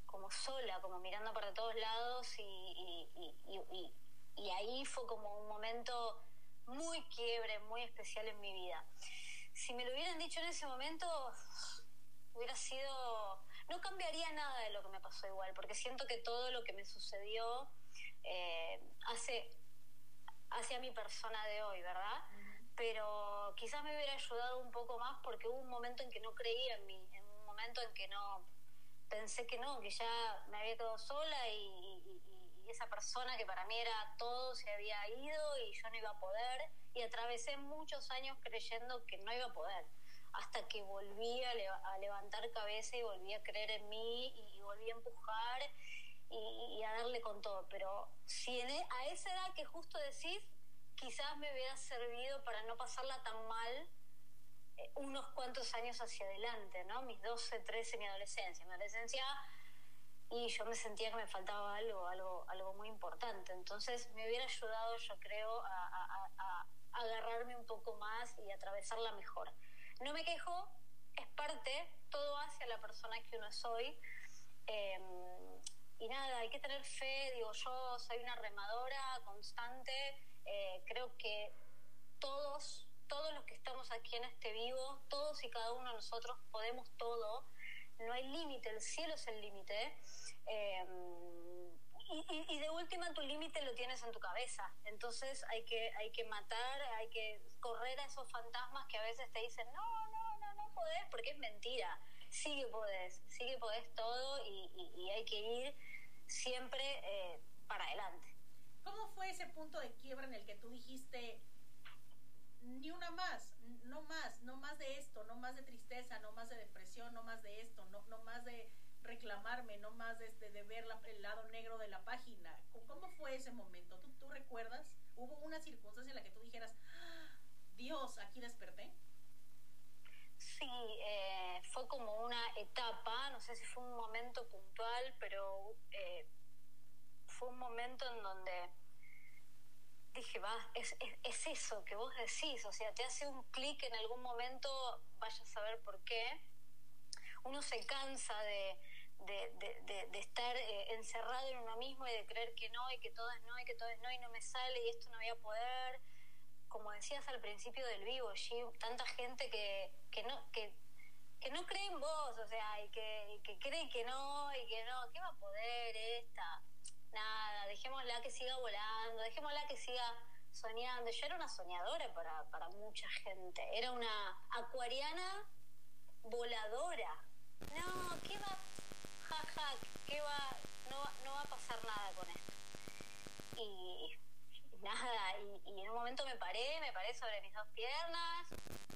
como sola, como mirando para todos lados y, y, y ahí fue como un momento muy quiebre, muy especial en mi vida. Si me lo hubieran dicho en ese momento, hubiera sido no cambiaría nada de lo que me pasó igual, porque siento que todo lo que me sucedió eh, hace, hacia mi persona de hoy, ¿verdad? Pero quizás me hubiera ayudado un poco más porque hubo un momento en que no creía en mí, en un momento en que no pensé que no, que ya me había quedado sola y, y esa persona que para mí era todo se había ido y yo no iba a poder y atravesé muchos años creyendo que no iba a poder hasta que volví a, levantar cabeza y volví a creer en mí y, volví a empujar y, a darle con todo. Pero si e, a esa edad que justo decís, quizás me hubiera servido para no pasarla tan mal eh, unos cuantos años hacia adelante, ¿no? Mis 12, 13, mi adolescencia. Mi adolescencia y yo me sentía que me faltaba algo, algo, algo muy importante. Entonces me hubiera ayudado, yo creo, a, a agarrarme un poco más y atravesarla mejor. No me quejo, es parte, todo hacia la persona que uno soy. Em, y nada, hay que tener fe, digo, yo soy una remadora constante, eh, creo que todos, todos los que estamos aquí en este vivo, todos y cada uno de nosotros podemos todo, no hay límite, el cielo es el límite. Em, y, de última tu límite lo tienes en tu cabeza. Entonces hay que, hay que matar, hay que correr a esos fantasmas que a veces te dicen, no, no, no, no podés, porque es mentira. Sí que podés, sí que podés todo y, hay que ir siempre eh, para adelante. ¿Cómo fue ese punto de quiebra en el que tú dijiste, ni una más, no más, no más de esto, no más de tristeza, no más de depresión, no más de esto, no, no más de reclamarme, no más de, de ver el lado negro de la página. ¿Cómo fue ese momento? ¿Tú, ¿Tú recuerdas? ¿Hubo una circunstancia en la que tú dijeras, ¡Ah! Dios, aquí desperté? Sí, eh, fue como una etapa, no sé si fue un momento puntual, pero eh, fue un momento en donde dije, va, es, es, eso que vos decís, o sea, te hace un clic en algún momento, vaya a saber por qué. Uno se cansa de, de, de, estar eh, encerrado en uno mismo y de creer que no, y que todo es no, y que todo es no, y no me sale, y esto no voy a poder. Como decías al principio del vivo, tanta gente que, que no, que, que no cree en vos, o sea, y que, que cree que no, y que no, ¿qué va a poder esta? Nada, dejémosla que siga volando, dejémosla que siga soñando. Yo era una soñadora para, para mucha gente, era una acuariana voladora. No, ¿qué va jaja, ¿qué va? No, no va a pasar nada con esto. Y nada, y, en un momento me paré, me paré sobre mis dos piernas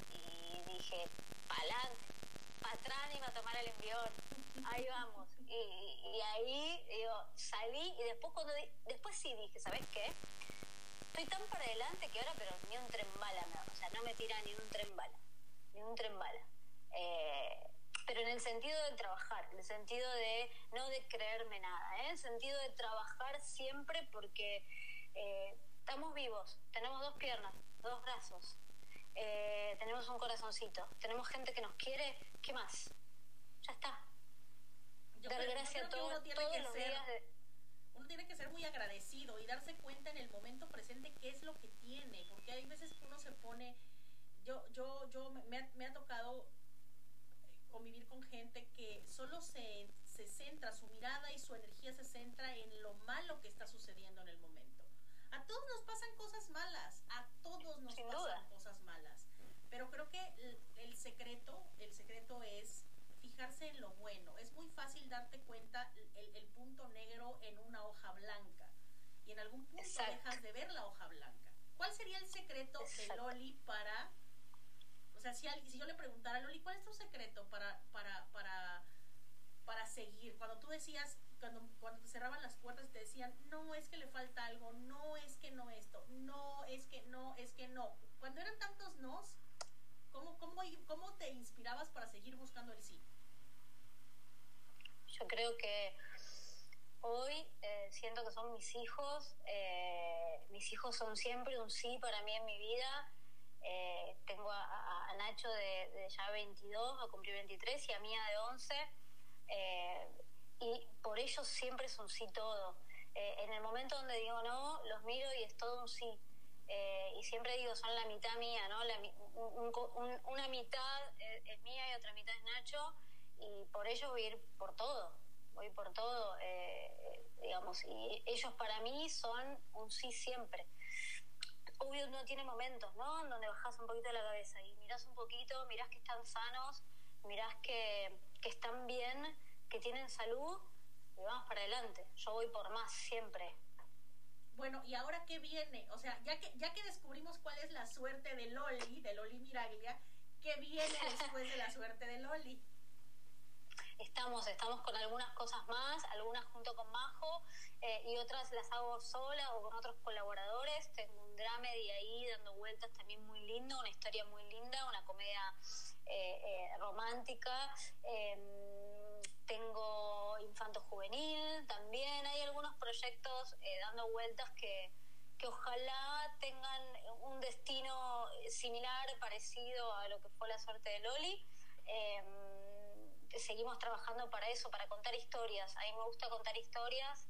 y dije, pa'lante, y me a tomar el envión, ahí vamos. Y, ahí digo, salí y después cuando después sí dije, ¿sabes qué? Estoy tan para adelante que ahora pero ni un tren bala, o sea, no me tira ni un tren bala, ni un tren bala. Eh, pero en el sentido de trabajar, en el sentido de no de creerme nada, ¿eh? en el sentido de trabajar siempre porque eh, estamos vivos, tenemos dos piernas, dos brazos, eh, tenemos un corazoncito, tenemos gente que nos quiere, ¿qué más? Ya está. Dar gracias a todos, los días Uno tiene que ser muy agradecido y darse cuenta en el momento presente qué es lo que tiene, porque hay veces que uno se pone, yo, yo, yo me, me ha tocado convivir con gente que solo se, se centra, su mirada y su energía se centra en lo malo que está sucediendo en el momento. A todos nos pasan cosas malas, a todos nos pasan cosas malas. Pero creo que el, secreto, el secreto es fijarse en lo bueno. Es muy fácil darte cuenta el, el punto negro en una hoja blanca. Y en algún punto dejas de ver la hoja blanca. ¿Cuál sería el secreto de Loli para o sea, si, yo le preguntara a Loli, ¿cuál es tu secreto para, para, para, para seguir? Cuando tú decías, cuando, cuando te cerraban las puertas te decían, no, es que le falta algo, no, es que no esto, no, es que no, es que no. Cuando eran tantos nos, ¿cómo, cómo, cómo te inspirabas para seguir buscando el sí? Yo creo que hoy eh, siento que son mis hijos, eh, mis hijos son siempre un sí para mí en mi vida. Eh, tengo a, a Nacho de, de, ya 22, a cumplir 23, y a Mía de 11. y por ellos siempre es un sí todo. en el momento donde digo no, los miro y es todo un sí. y siempre digo, son la mitad mía, ¿no? La, un, un, una mitad es mía y otra mitad es Nacho, y por ello voy a ir por todo voy por todo, eh, digamos, y ellos para mí son un sí siempre. Obvio no tiene momentos, ¿no? Donde bajas un poquito la cabeza y miras un poquito, mirás que están sanos, mirás que, que están bien, que tienen salud y vamos para adelante. Yo voy por más siempre. Bueno, ¿y ahora qué viene? O sea, ya que, ya que descubrimos cuál es la suerte de Loli, de Loli Miraglia, ¿qué viene después de la suerte de Loli? Estamos, estamos con algunas cosas más, algunas junto con Majo eh, y otras las hago sola o con otros colaboradores. Tengo un dramedy ahí dando vueltas también muy lindo, una historia muy linda, una comedia eh, eh, romántica. Em, tengo Infanto Juvenil también. Hay algunos proyectos dando vueltas que, que ojalá tengan un destino similar, parecido a lo que fue la suerte de Loli. Em, seguimos trabajando para eso, para contar historias. A mí me gusta contar historias,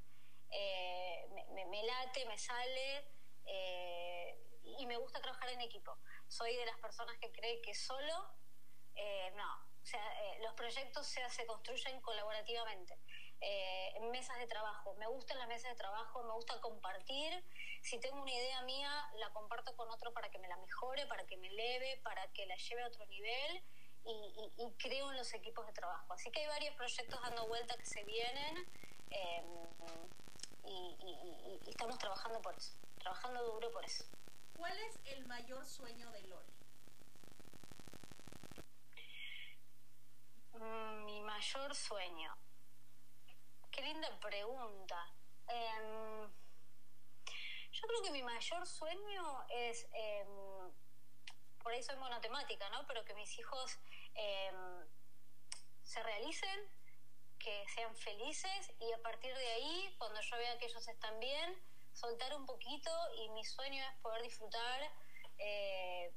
eh, me, late, me sale eh, y me gusta trabajar en equipo. Soy de las personas que cree que solo, eh, no. O sea, los proyectos se, se construyen colaborativamente. en mesas de trabajo. Me gustan las mesas de trabajo, me gusta compartir. Si tengo una idea mía, la comparto con otro para que me la mejore, para que me eleve, para que la lleve a otro nivel y, creo en los equipos de trabajo. Así que hay varios proyectos dando vuelta que se vienen em, y, estamos trabajando por eso, trabajando duro por eso. ¿Cuál es el mayor sueño de Loli? Mm, mi mayor sueño. Qué linda pregunta. Em, yo creo que mi mayor sueño es em, por ahí soy monotemática, ¿no? Pero que mis hijos em, se realicen, que sean felices y a partir de ahí, cuando yo vea que ellos están bien, soltar un poquito y mi sueño es poder disfrutar eh,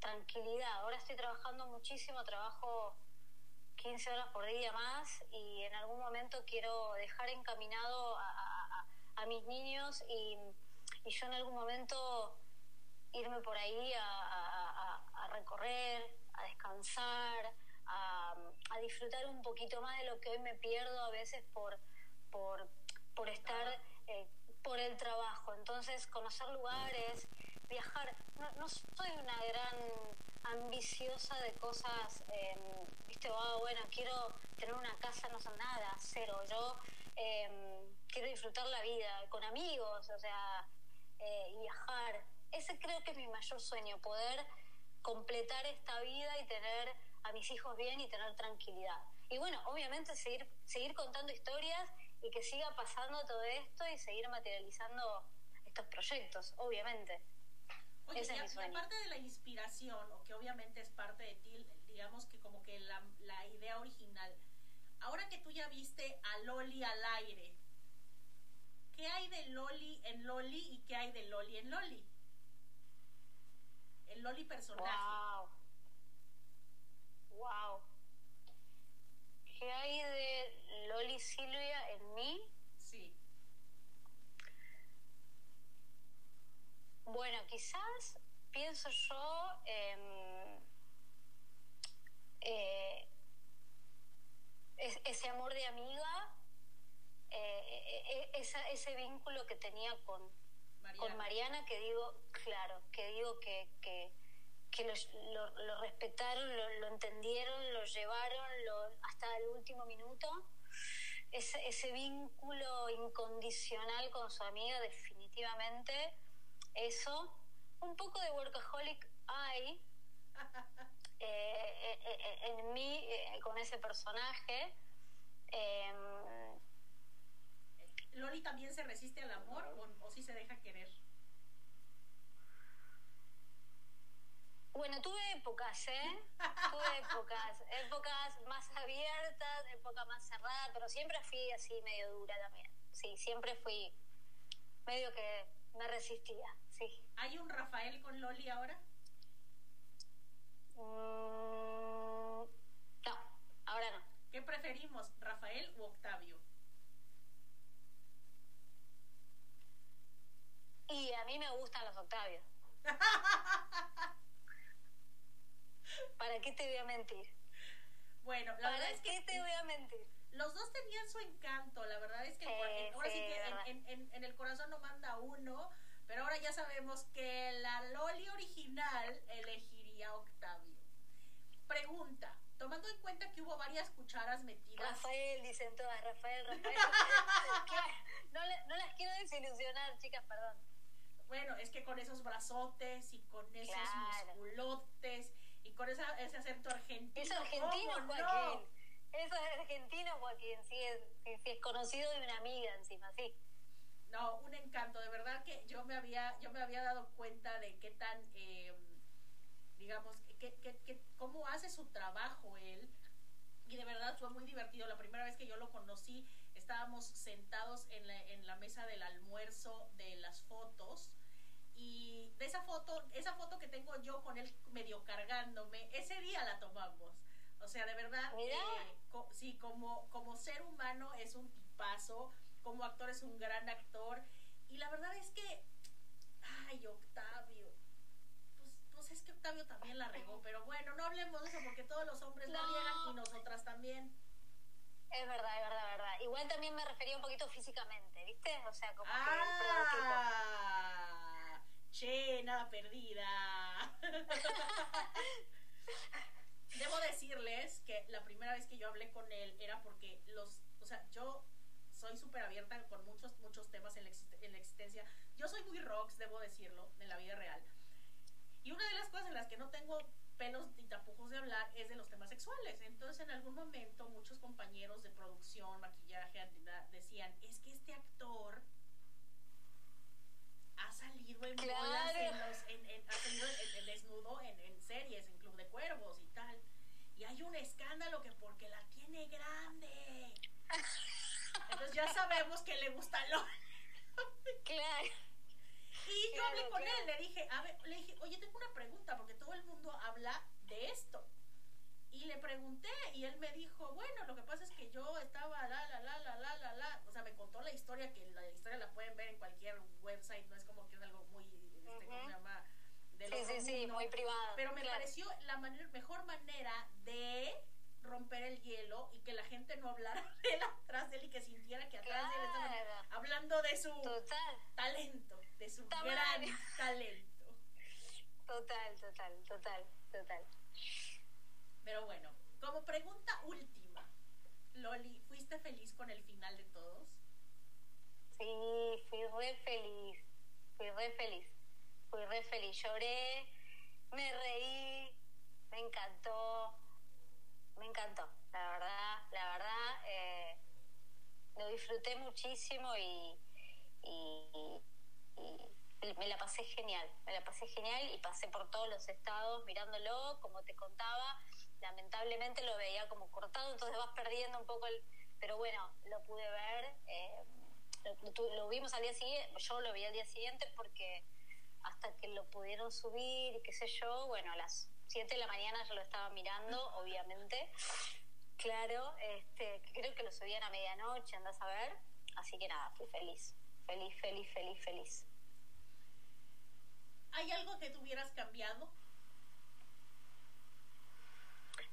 tranquilidad. Ahora estoy trabajando muchísimo, trabajo 15 horas por día más y en algún momento quiero dejar encaminado a, a mis niños y, y, yo en algún momento irme por ahí a, recorrer, a descansar, a, disfrutar un poquito más de lo que hoy me pierdo a veces por, por, por estar eh, por el trabajo. Entonces, conocer lugares, viajar. No, soy una gran ambiciosa de cosas, eh, viste, oh, bueno, quiero tener una casa, no sé nada, cero. Yo em, quiero disfrutar la vida con amigos, o sea, eh, viajar. Ese creo que es mi mayor sueño, poder completar esta vida y tener a mis hijos bien y tener tranquilidad. Y bueno, obviamente seguir, seguir contando historias y que siga pasando todo esto y seguir materializando estos proyectos, obviamente. Oye, Ese es mi aparte de la inspiración, o que obviamente es parte de ti, digamos que como que la, la idea original, ahora que tú ya viste a Loli al aire, ¿qué hay de Loli en Loli y qué hay de Loli en Loli? El Loli personaje. Wow. Wow. ¿Qué hay de Loli Silvia en mí? Sí. Bueno, quizás pienso yo eh, ese amor de amiga, eh, ese vínculo que tenía con, con Mariana que digo, claro, que digo que, que, lo, respetaron, lo, entendieron, lo llevaron hasta el último minuto. Ese, ese vínculo incondicional con su amiga, definitivamente, eso. Un poco de workaholic hay eh, eh, eh, en mí con ese personaje. Em, ¿Loli también se resiste al amor o, o sí se deja querer? Bueno, tuve épocas, ¿eh? tuve épocas, épocas más abiertas, épocas más más cerrada, pero siempre fui así medio dura también. Sí, siempre fui medio que me resistía, sí. ¿Hay un Rafael con Loli ahora? Mm, no, ahora no. ¿Qué preferimos, Rafael u Octavio? Y a mí me gustan los Octavios. ¿Para qué te voy a mentir? Bueno, la verdad ¿Para es qué que te voy a mentir? los dos tenían su encanto. La verdad es que Sí, en- ahora sí sí, que en- en, en- en el corazón no manda uno, pero ahora ya sabemos que la Loli original elegiría Octavio. Pregunta, tomando en cuenta que hubo varias cucharas metidas. Rafael, dicen todas, Rafael, Rafael. Claro, no, no las quiero desilusionar, chicas, perdón. Bueno, es que con esos brazotes y con esos Claro. musculotes y con esa, ese acento argentino. Es argentino, ¿cómo no? Joaquín. Eso es argentino, Joaquín. Sí es, sí, sí es conocido de una amiga encima, sí. No, un encanto, de verdad que yo me había, yo me había dado cuenta de qué tan, eh, digamos, que, que, que- cómo hace su trabajo él. Y de verdad fue muy divertido. La primera vez que yo lo conocí, estábamos sentados en la, en la mesa del almuerzo de las fotos. Y de esa foto, esa foto que tengo yo con él medio cargándome, ese día la tomamos. O sea, de verdad, eh, co- sí, como, como ser humano es un tipazo, como actor es un gran actor. Y la verdad es que, ay, Octavio. Pues, pues es que Octavio también la regó, pero bueno, no hablemos de eso porque todos los hombres la No. riegan y nosotras también. Es verdad, es verdad, es verdad. Igual también me refería un poquito físicamente, ¿viste? O sea, como que el prototipo. Che, nada perdida. Debo decirles que la primera vez que yo hablé con él era porque los, o sea, yo soy súper abierta con muchos, muchos temas en la, en la existencia. Yo soy muy rocks, debo decirlo, en la vida real. Y una de las cosas en las que no tengo pelos y tapujos de hablar es de los temas sexuales. Entonces, en algún momento, muchos compañeros de producción, maquillaje, decían, es que este actor salido en Claro. bolas, en los- en- en- ha salido en desnudo en, en series, en Club de Cuervos y tal. Y hay un escándalo que porque la tiene grande. Entonces ya sabemos que le gusta lo Claro. y yo Claro, hablé con claro. él, le dije, a ver, le dije, oye, tengo una pregunta, porque todo el mundo habla de esto. Y le pregunté, y él me dijo, bueno, lo que pasa es que yo estaba la, la, la, la, la, la, la. O sea, me contó la historia, que la historia la pueden ver en cualquier website, no es como que es algo muy, este, ¿cómo Ujú. se llama? Del Sí, sí, sí, muy privado. Pero me claro. pareció la manera, mejor manera de romper el hielo y que la gente no hablara de él atrás de él y que sintiera que atrás de él estaban hablando de su Total, talento, de su gran talento. total, total, total, total. Pero bueno, como pregunta última, Loli, ¿fuiste feliz con el final de todos? Sí, fui re feliz, fui re feliz, fui re feliz. Lloré, me reí, me encantó, me encantó, la verdad, la verdad, eh, lo disfruté muchísimo y, y, y- me la pasé genial, me la pasé genial y pasé por todos los estados mirándolo, como te contaba, lamentablemente lo veía como cortado, entonces vas perdiendo un poco el... Pero bueno, lo pude ver, eh, lo, vimos al día siguiente, yo lo vi al día siguiente porque hasta que lo pudieron subir y qué sé yo, bueno, a las 7 de la mañana yo lo estaba mirando, obviamente. Claro, este, creo que lo subían a medianoche, andás a ver. Así que nada, fui feliz. Feliz, feliz, feliz, feliz. ¿Hay algo que tuvieras cambiado?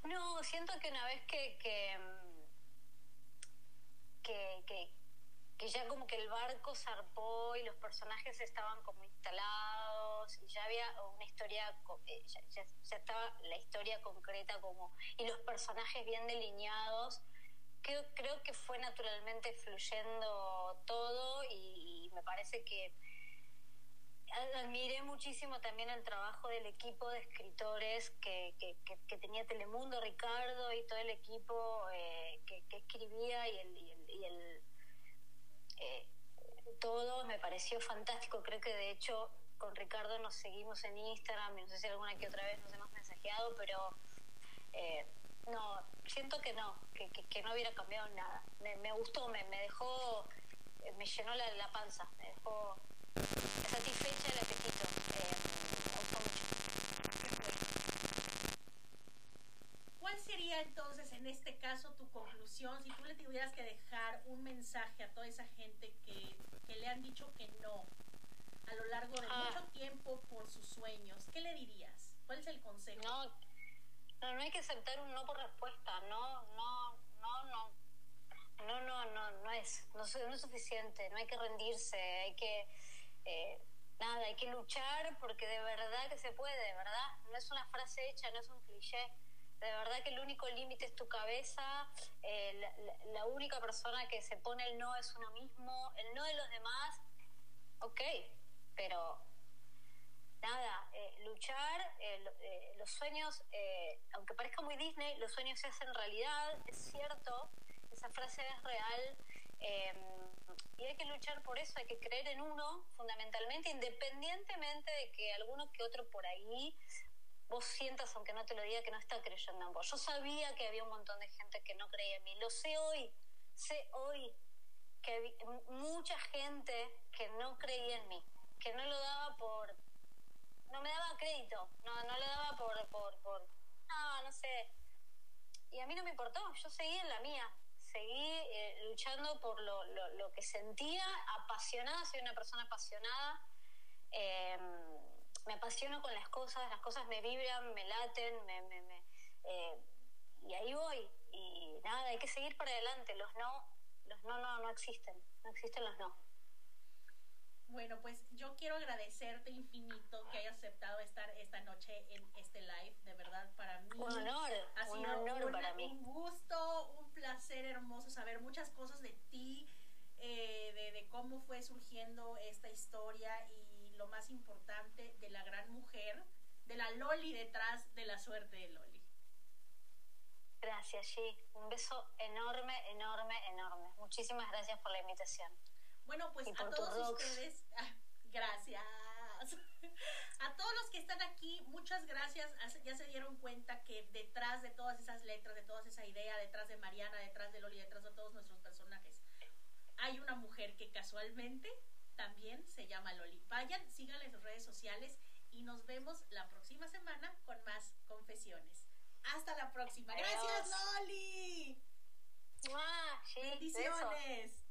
No, siento que una vez que, mm, que, que, que ya como que el barco zarpó y los personajes estaban como instalados y ya había una historia, eh, ya, ya- estaba la historia concreta como y los personajes bien delineados, creo, creo que fue naturalmente fluyendo todo y me parece que admiré muchísimo también el trabajo del equipo de escritores que, que, que- tenía Telemundo, Ricardo y todo el equipo eh, que, escribía y el, y el, y el, eh, todo me pareció fantástico. Creo que de hecho con Ricardo nos seguimos en Instagram y no sé si alguna que otra vez nos hemos mensajeado, pero eh, no, siento que no, que, que, no hubiera cambiado nada. Me, me gustó, me, me dejó, me llenó la, la panza, me dejó satisfecha el apetito. Eh, me mucho. ¿Cuál sería entonces en este caso tu conclusión si tú le tuvieras que dejar un mensaje a toda esa gente que, que le han dicho que no a lo largo de ah. mucho tiempo por sus sueños? ¿Qué le dirías? ¿Cuál es el consejo? No, no, no hay que aceptar un no por respuesta, no, no, no, no. No, no, no, no es, no, no es suficiente, no hay que rendirse, hay que, eh, nada, hay que luchar porque de verdad que se puede, ¿verdad? No es una frase hecha, no es un cliché. De verdad que el único límite es tu cabeza, eh, la, única persona que se pone el no es uno mismo, el no de los demás, ok, pero nada, eh, luchar, eh, los sueños, aunque parezca muy Disney, los sueños se hacen realidad, es cierto, esa frase es real, y hay que luchar por eso, hay que creer en uno fundamentalmente, independientemente de que alguno que otro por ahí vos sientas, aunque no te lo diga, que no está creyendo en vos. Yo sabía que había un montón de gente que no creía en mí, lo sé hoy, sé hoy que había mucha gente que no creía en mí, que no lo daba por no me daba crédito, no, no le daba por, por, por, no, no sé. Y a mí no me importó, yo seguí en la mía, seguí eh, luchando por lo, lo, lo, que sentía, apasionada, soy una persona apasionada, em, me apasiono con las cosas, las cosas me vibran, me laten, me, me, me eh, y ahí voy. Y nada, hay que seguir para adelante, los no, los no, no, no existen, no existen los no. Bueno, pues yo quiero agradecerte infinito que hayas aceptado estar esta noche en este live. De verdad, para mí un honor, ha sido un, honor para mí. un gusto, un placer hermoso saber muchas cosas de ti, eh, de, de cómo fue surgiendo esta historia y lo más importante de la gran mujer, de la Loli detrás de la suerte de Loli. Gracias, G. Un beso enorme, enorme, enorme. Muchísimas gracias por la invitación. Bueno, pues a todos ustedes, ah, gracias. A todos los que están aquí, muchas gracias. Ya se dieron cuenta que detrás de todas esas letras, de toda esa idea, detrás de Mariana, detrás de Loli, detrás de todos nuestros personajes, hay una mujer que casualmente también se llama Loli. Vayan, síganle en sus redes sociales y nos vemos la próxima semana con más confesiones. Hasta la próxima. Gracias, Loli. Bendiciones.